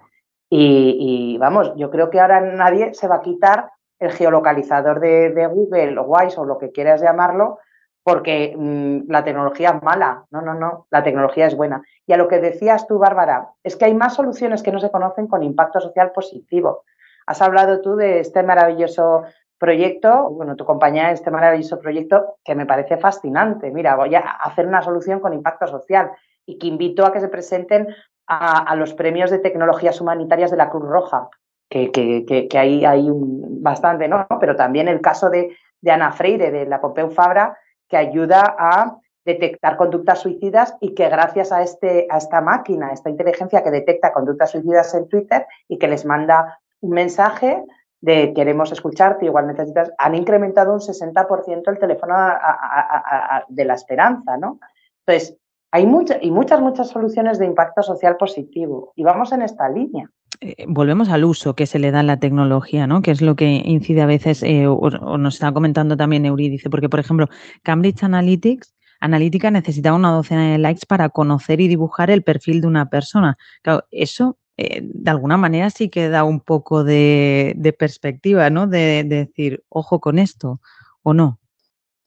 y, vamos, yo creo que ahora nadie se va a quitar el geolocalizador de, Google o Wise o lo que quieras llamarlo, porque mm, la tecnología es mala. No, no, no, la tecnología es buena. Y a lo que decías tú, Bárbara, es que hay más soluciones que no se conocen con impacto social positivo. Has hablado tú de este maravilloso proyecto, bueno, tu compañía, este maravilloso proyecto que me parece fascinante. Mira, voy a hacer una solución con impacto social y que invito a que se presenten a, los premios de tecnologías humanitarias de la Cruz Roja, que, que, ahí hay bastante, ¿no? Pero también el caso de, Ana Freire, de la Pompeu Fabra, que ayuda a detectar conductas suicidas y que gracias a, este, a esta máquina, a esta inteligencia que detecta conductas suicidas en Twitter y que les manda un mensaje de queremos escucharte, igual necesitas, han incrementado un 60% el teléfono de la esperanza, ¿no? Entonces, hay muchas y muchas, muchas soluciones de impacto social positivo y vamos en esta línea. Eh, volvemos al uso que se le da a la tecnología, ¿no? Que es lo que incide a veces, eh, o, nos está comentando también Eurídice, porque, por ejemplo, Cambridge Analytics Analítica necesitaba una docena de likes para conocer y dibujar el perfil de una persona. Claro, eso eh, de alguna manera sí que da un poco de, perspectiva, ¿no? de, decir, ojo con esto, o no.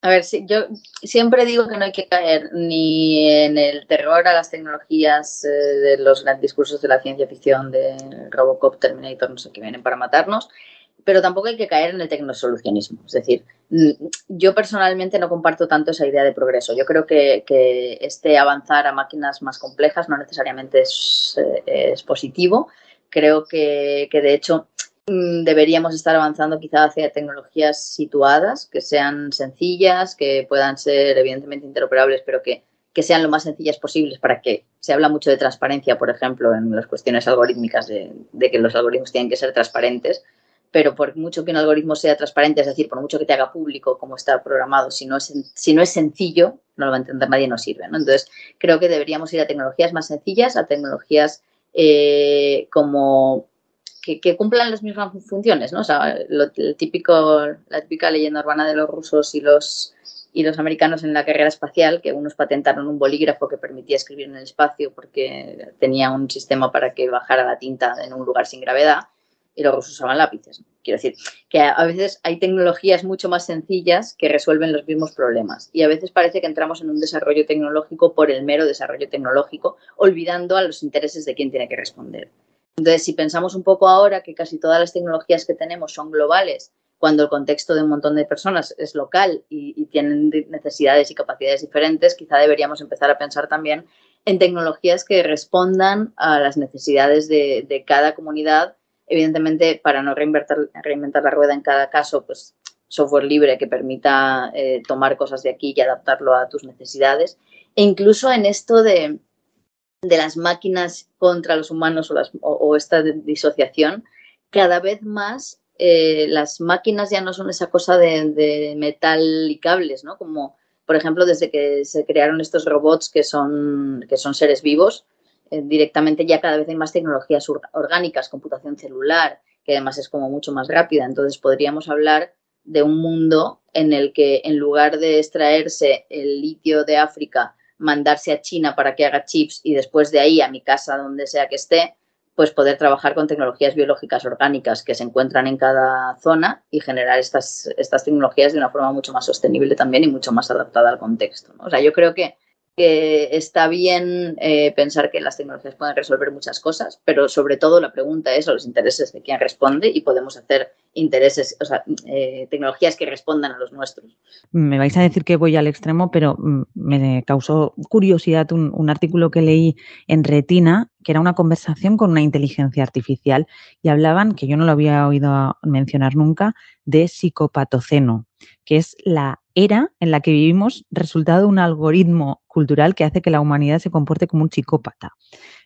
A ver, yo siempre digo que no hay que caer ni en el terror a las tecnologías eh, de los grandes discursos de la ciencia ficción de Robocop, Terminator, no sé qué vienen para matarnos, pero tampoco hay que caer en el tecnosolucionismo. Es decir, mm, yo personalmente no comparto tanto esa idea de progreso. Yo creo que, este avanzar a máquinas más complejas no necesariamente es, eh, positivo. Creo que, que de hecho deberíamos estar avanzando quizá hacia tecnologías situadas, que sean sencillas, que puedan ser evidentemente interoperables, pero que, sean lo más sencillas posibles para que se habla mucho de transparencia, por ejemplo, en las cuestiones algorítmicas, de, que los algoritmos tienen que ser transparentes, pero por mucho que un algoritmo sea transparente, es decir, por mucho que te haga público cómo está programado, si no es, si no es sencillo, no lo va a entender nadie, no sirve. Entonces, creo que deberíamos ir a tecnologías más sencillas, a tecnologías eh, como que, cumplan las mismas funciones, ¿no? O sea, lo, típico, la típica leyenda urbana de los rusos y los, y los americanos en la carrera espacial, que unos patentaron un bolígrafo que permitía escribir en el espacio porque tenía un sistema para que bajara la tinta en un lugar sin gravedad, y los rusos usaban lápices. Quiero decir, que a veces hay tecnologías mucho más sencillas que resuelven los mismos problemas. Y a veces parece que entramos en un desarrollo tecnológico por el mero desarrollo tecnológico, olvidando a los intereses de quien tiene que responder. Entonces, si pensamos un poco ahora que casi todas las tecnologías que tenemos son globales, cuando el contexto de un montón de personas es local y, tienen necesidades y capacidades diferentes, quizá deberíamos empezar a pensar también en tecnologías que respondan a las necesidades de, cada comunidad. Evidentemente, para no reinventar, reinventar, la rueda en cada caso, pues software libre que permita eh, tomar cosas de aquí y adaptarlo a tus necesidades. E incluso en esto de, de las máquinas contra los humanos o, esta disociación, cada vez más eh, las máquinas ya no son esa cosa de, metal y cables, ¿no? Como, por ejemplo, desde que se crearon estos robots que son, que son seres vivos, eh, directamente ya cada vez hay más tecnologías orgánicas, computación celular, que además es como mucho más rápida. Entonces podríamos hablar de un mundo en el que en lugar de extraerse el litio de África mandarse a China para que haga chips y después de ahí a mi casa, donde sea que esté, pues poder trabajar con tecnologías biológicas orgánicas que se encuentran en cada zona y generar estas, estas tecnologías de una forma mucho más sostenible también y mucho más adaptada al contexto. O sea, yo creo que que está bien eh, pensar que las tecnologías pueden resolver muchas cosas, pero sobre todo la pregunta es a los intereses de quién responde y podemos hacer intereses, o sea, eh, tecnologías que respondan a los nuestros. Me vais a decir que voy al extremo, pero mm, me causó curiosidad un, un artículo que leí en Retina, que era una conversación con una inteligencia artificial y hablaban, que yo no lo había oído mencionar nunca, de psicopatoceno, que es la era en la que vivimos resultado de un algoritmo cultural que hace que la humanidad se comporte como un psicópata,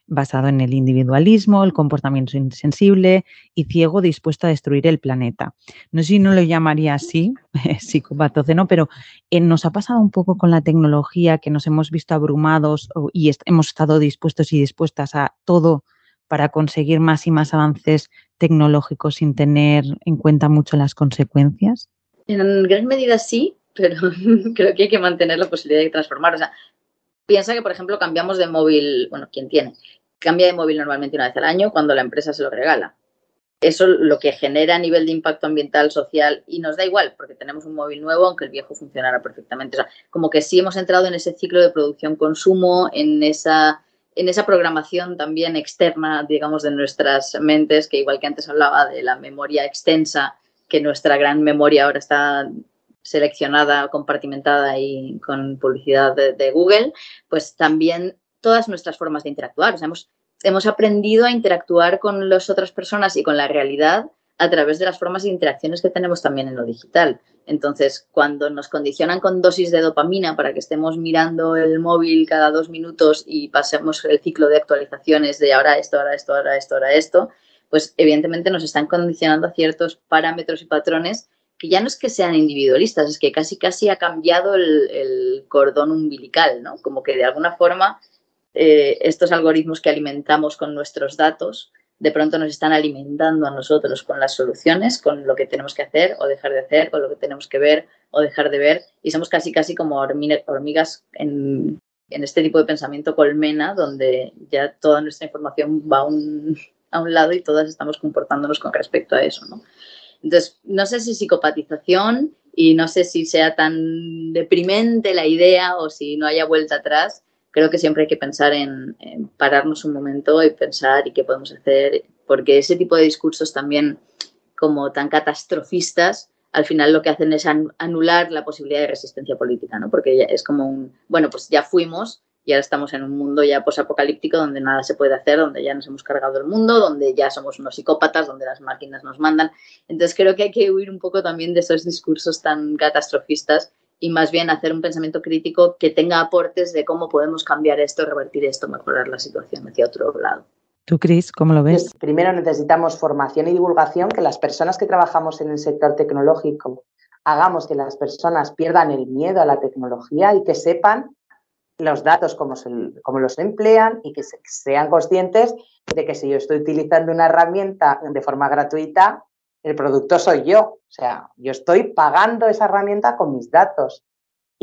basado en el individualismo, el comportamiento insensible y ciego dispuesto a destruir el planeta. No sé si no lo llamaría así, psicopatoceno, pero eh, nos ha pasado un poco con la tecnología que nos hemos visto abrumados y hemos estado dispuestos y dispuestas a todo para conseguir más y más avances tecnológicos sin tener en cuenta mucho las consecuencias? En gran medida sí, pero creo que hay que mantener la posibilidad de transformar. O sea, piensa que, por ejemplo, cambiamos de móvil, bueno, quien tiene, cambia de móvil normalmente una vez al año cuando la empresa se lo regala. Eso lo que genera a nivel de impacto ambiental, social, y nos da igual, porque tenemos un móvil nuevo, aunque el viejo funcionara perfectamente. O sea, como que sí hemos entrado en ese ciclo de producción-consumo, en esa, en esa programación también externa, digamos, de nuestras mentes, que igual que antes hablaba de la memoria extensa, que nuestra gran memoria ahora está seleccionada, compartimentada y con publicidad de, Google, pues también todas nuestras formas de interactuar. hemos, hemos aprendido a interactuar con las otras personas y con la realidad a través de las formas de interacciones que tenemos también en lo digital. Entonces, cuando nos condicionan con dosis de dopamina para que estemos mirando el móvil cada dos minutos y pasemos el ciclo de actualizaciones de ahora esto, ahora esto, ahora esto, ahora esto, pues evidentemente nos están condicionando a ciertos parámetros y patrones que ya no es que sean individualistas, es que casi casi ha cambiado el, cordón umbilical, ¿no? Como que de alguna forma eh, estos algoritmos que alimentamos con nuestros datos de pronto nos están alimentando a nosotros con las soluciones, con lo que tenemos que hacer o dejar de hacer, con lo que tenemos que ver o dejar de ver, y somos casi casi como hormigas en, en este tipo de pensamiento colmena, donde ya toda nuestra información va un, a un lado y todas estamos comportándonos con respecto a eso, ¿no? Entonces, no sé si psicopatización y no sé si sea tan deprimente la idea o si no haya vuelta atrás. Creo que siempre hay que pensar en, pararnos un momento y pensar y qué podemos hacer, porque ese tipo de discursos también como tan catastrofistas, al final lo que hacen es anular la posibilidad de resistencia política, ¿no? Porque es como un, bueno, pues ya fuimos, y ahora estamos en un mundo ya posapocalíptico donde nada se puede hacer, donde ya nos hemos cargado el mundo, donde ya somos unos psicópatas, donde las máquinas nos mandan. Entonces creo que hay que huir un poco también de esos discursos tan catastrofistas y más bien hacer un pensamiento crítico que tenga aportes de cómo podemos cambiar esto, revertir esto, mejorar la situación hacia otro lado. ¿Tú, Cris, cómo lo ves? Primero necesitamos formación y divulgación, que las personas que trabajamos en el sector tecnológico hagamos que las personas pierdan el miedo a la tecnología y que sepan los datos, cómo, los emplean y que sean conscientes de que si yo estoy utilizando una herramienta de forma gratuita, el producto soy yo. O sea, yo estoy pagando esa herramienta con mis datos.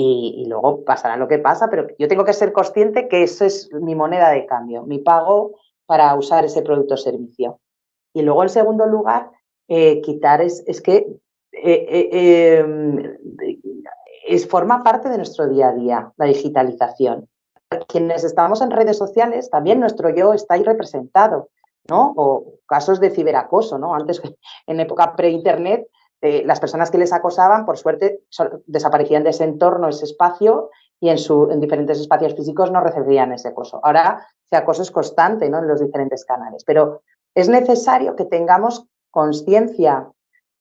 Y, luego pasará lo que pasa, pero yo tengo que ser consciente que eso es mi moneda de cambio, mi pago para usar ese producto o servicio. Y luego, en segundo lugar, eh, quitar es, que eh, eh, em, es, forma parte de nuestro día a día, la digitalización. Quienes estamos en redes sociales, también nuestro yo está ahí representado, ¿no? O casos de ciberacoso, ¿no? Antes, en época pre-internet, eh, las personas que les acosaban, por suerte, desaparecían de ese entorno, ese espacio, y en, su, en diferentes espacios físicos no recibían ese acoso. Ahora ese acoso es constante ¿no? en los diferentes canales, pero es necesario que tengamos conciencia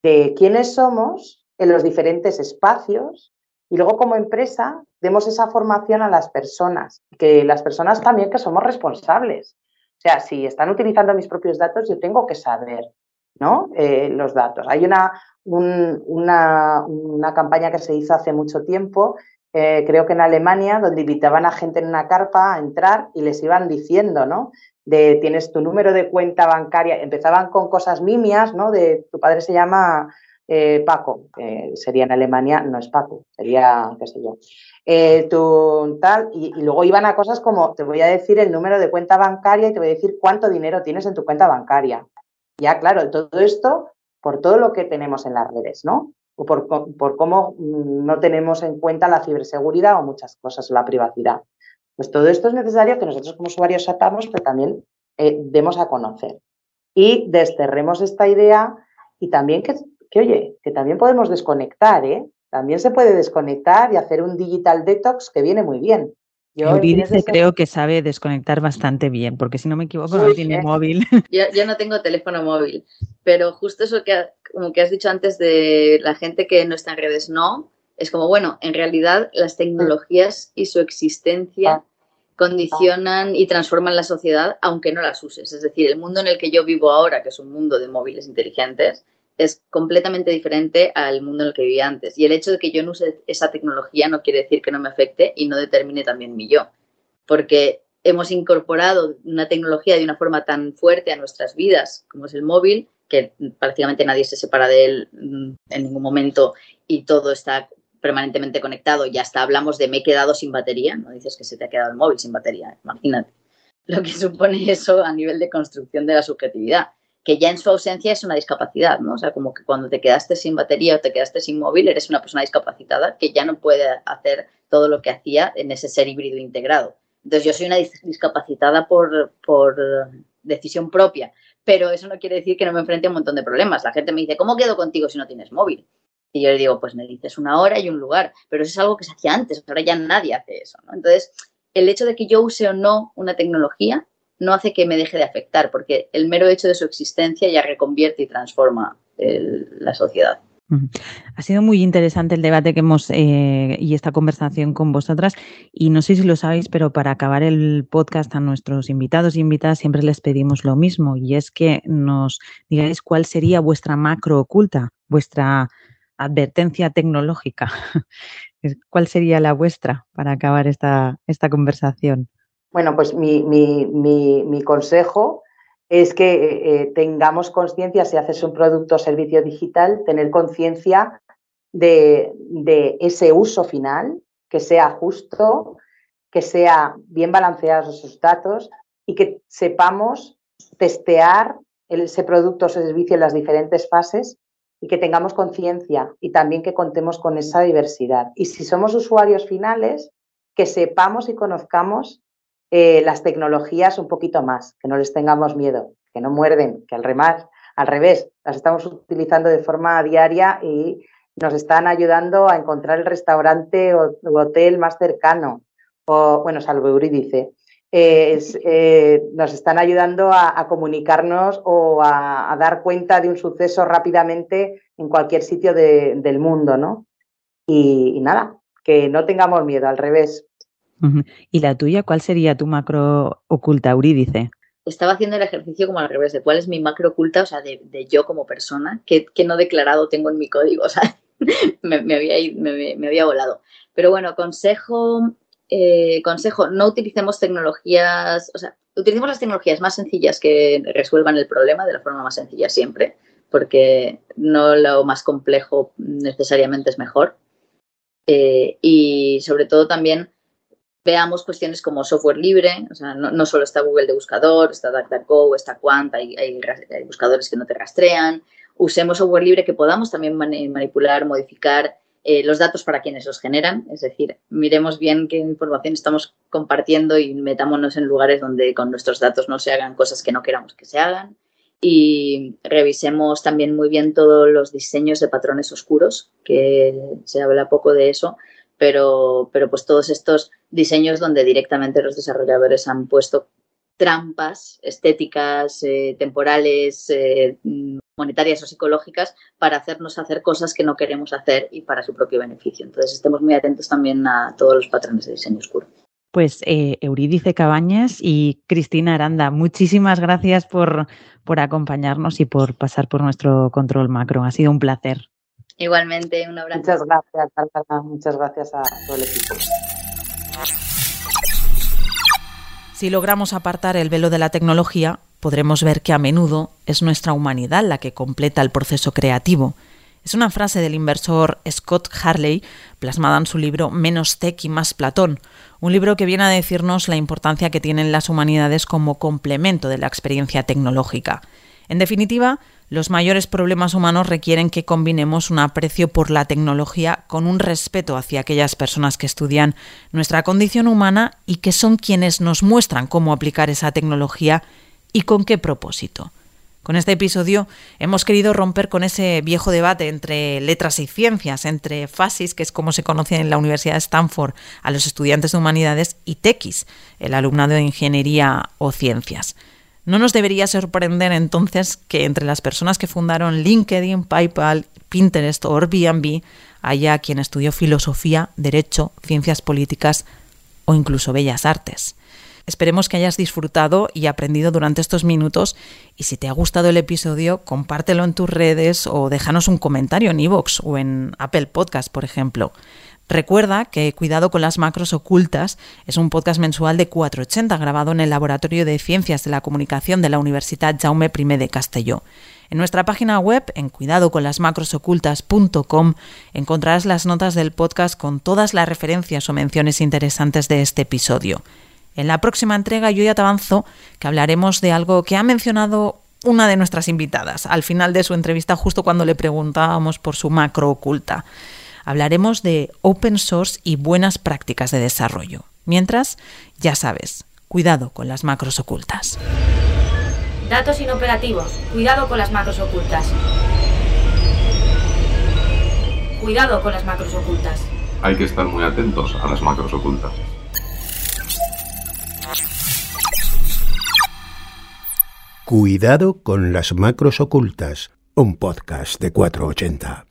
de quiénes somos en los diferentes espacios y luego como empresa demos esa formación a las personas, que las personas también que somos responsables. O sea, si están utilizando mis propios datos, yo tengo que saber ¿no? Eh, los datos. Hay una, una, una, campaña que se hizo hace mucho tiempo, eh, creo que en Alemania, donde invitaban a gente en una carpa a entrar y les iban diciendo, ¿no? De tienes tu número de cuenta bancaria, empezaban con cosas mimias, ¿no? De tu padre se llama eh, Paco, que sería en Alemania, no es Paco, sería, qué sé yo, eh, tu tal, y, luego iban a cosas como, te voy a decir el número de cuenta bancaria y te voy a decir cuánto dinero tienes en tu cuenta bancaria. Ya, claro, todo esto por todo lo que tenemos en las redes, ¿no? O por, por cómo no tenemos en cuenta la ciberseguridad o muchas cosas, la privacidad. Pues todo esto es necesario que nosotros como usuarios sepamos, pero también eh, demos a conocer. Y desterremos esta idea y también que que oye, que también podemos desconectar, ¿eh? También se puede desconectar y hacer un digital detox que viene muy bien. Yo creo que sabe desconectar bastante bien, porque si no me equivoco no tiene móvil. Yo, yo, no tengo teléfono móvil, pero justo eso que, como que has dicho antes de la gente que no está en redes, no, es como, bueno, en realidad las tecnologías y su existencia condicionan y transforman la sociedad aunque no las uses. Es decir, el mundo en el que yo vivo ahora, que es un mundo de móviles inteligentes, es completamente diferente al mundo en el que vivía antes. Y el hecho de que yo no use esa tecnología no quiere decir que no me afecte y no determine también mi yo. Porque hemos incorporado una tecnología de una forma tan fuerte a nuestras vidas, como es el móvil, que prácticamente nadie se separa de él mm, en ningún momento y todo está permanentemente conectado. Y hasta hablamos de me he quedado sin batería, no dices que se te ha quedado el móvil sin batería, imagínate lo que supone eso a nivel de construcción de la subjetividad que ya en su ausencia es una discapacidad, ¿no? O sea, como que cuando te quedaste sin batería o te quedaste sin móvil, eres una persona discapacitada que ya no puede hacer todo lo que hacía en ese ser híbrido integrado. Entonces, yo soy una discapacitada por, por decisión propia, pero eso no quiere decir que no me enfrente a un montón de problemas. La gente me dice, ¿cómo quedo contigo si no tienes móvil? Y yo le digo, pues me dices una hora y un lugar, pero eso es algo que se hacía antes, ahora ya nadie hace eso, ¿no? Entonces, el hecho de que yo use o no una tecnología no hace que me deje de afectar, porque el mero hecho de su existencia ya reconvierte y transforma la sociedad. Ha sido muy interesante el debate que hemos eh, y esta conversación con vosotras. Y no sé si lo sabéis, pero para acabar el podcast a nuestros invitados y invitadas siempre les pedimos lo mismo y es que nos digáis cuál sería vuestra macro oculta, vuestra advertencia tecnológica. ¿Cuál sería la vuestra para acabar esta, esta conversación? Bueno, pues mi, mi, mi, mi consejo es que eh, eh, tengamos conciencia, si haces un producto o servicio digital, tener conciencia de, de, ese uso final, que sea justo, que sea bien balanceados esos datos y que sepamos testear ese producto o servicio en las diferentes fases y que tengamos conciencia y también que contemos con esa diversidad. Y si somos usuarios finales, que sepamos y conozcamos eh, las tecnologías un poquito más, que no les tengamos miedo, que no muerden, que al remar, al revés, las estamos utilizando de forma diaria y nos están ayudando a encontrar el restaurante o hotel más cercano. O, bueno, salvo Euridice. Eh, eh, nos están ayudando a, comunicarnos o a, dar cuenta de un suceso rápidamente en cualquier sitio de, del mundo, ¿no? Y, nada, que no tengamos miedo, al revés, ¿Y la tuya cuál sería tu macro oculta, Eurídice? Estaba haciendo el ejercicio como al revés, de cuál es mi macro oculta, o sea, de, yo como persona, que, no declarado tengo en mi código, o sea, me, me, había, me, me, había volado. Pero bueno, consejo, eh, consejo, no utilicemos tecnologías, o sea, utilicemos las tecnologías más sencillas que resuelvan el problema de la forma más sencilla siempre, porque no lo más complejo necesariamente es mejor. Eh, y sobre todo también veamos cuestiones como software libre, o sea, no, no solo está Google de buscador, está DuckDuckGo, está Quant, hay, hay, hay, buscadores que no te rastrean. Usemos software libre que podamos también manipular, modificar eh, los datos para quienes los generan, es decir, miremos bien qué información estamos compartiendo y metámonos en lugares donde con nuestros datos no se hagan cosas que no queramos que se hagan. Y revisemos también muy bien todos los diseños de patrones oscuros, que se habla poco de eso, pero, pero pues todos estos diseños donde directamente los desarrolladores han puesto trampas estéticas, eh, temporales, eh, monetarias o psicológicas para hacernos hacer cosas que no queremos hacer y para su propio beneficio. Entonces estemos muy atentos también a todos los patrones de diseño oscuro. Pues eh, Eurídice Cabañas y Cristina Aranda, muchísimas gracias por, por acompañarnos y por pasar por nuestro control macro. Ha sido un placer. Igualmente, un abrazo. Muchas gracias. Muchas gracias a todo el equipo. Si logramos apartar el velo de la tecnología, podremos ver que a menudo es nuestra humanidad la que completa el proceso creativo Es una frase del inversor Scott Harley plasmada en su libro Menos Tech y más Platón, un libro que viene a decirnos la importancia que tienen las humanidades como complemento de la experiencia tecnológica. En definitiva, los mayores problemas humanos requieren que combinemos un aprecio por la tecnología con un respeto hacia aquellas personas que estudian nuestra condición humana y que son quienes nos muestran cómo aplicar esa tecnología y con qué propósito. Con este episodio hemos querido romper con ese viejo debate entre letras y ciencias, entre FASIS, que es como se conoce en la Universidad de Stanford a los estudiantes de humanidades, y TECIS, el alumnado de ingeniería o ciencias. No nos debería sorprender entonces que entre las personas que fundaron LinkedIn, PayPal, Pinterest o Airbnb haya quien estudió filosofía, derecho, ciencias políticas o incluso bellas artes. Esperemos que hayas disfrutado y aprendido durante estos minutos y si te ha gustado el episodio, compártelo en tus redes o déjanos un comentario en iVoox o en Apple Podcast, por ejemplo. Recuerda que Cuidado con las macros ocultas es un podcast mensual de 480 grabado en el Laboratorio de Ciencias de la Comunicación de la Universidad Jaume I de Castelló. En nuestra página web, en cuidadoconlasmacrosocultas.com, encontrarás las notas del podcast con todas las referencias o menciones interesantes de este episodio. En la próxima entrega yo ya te avanzo que hablaremos de algo que ha mencionado una de nuestras invitadas al final de su entrevista justo cuando le preguntábamos por su macro oculta. Hablaremos de open source y buenas prácticas de desarrollo. Mientras, ya sabes, cuidado con las macros ocultas. Datos inoperativos. Cuidado con las macros ocultas. Cuidado con las macros ocultas. Hay que estar muy atentos a las macros ocultas. Cuidado con las macros ocultas, un podcast de 480.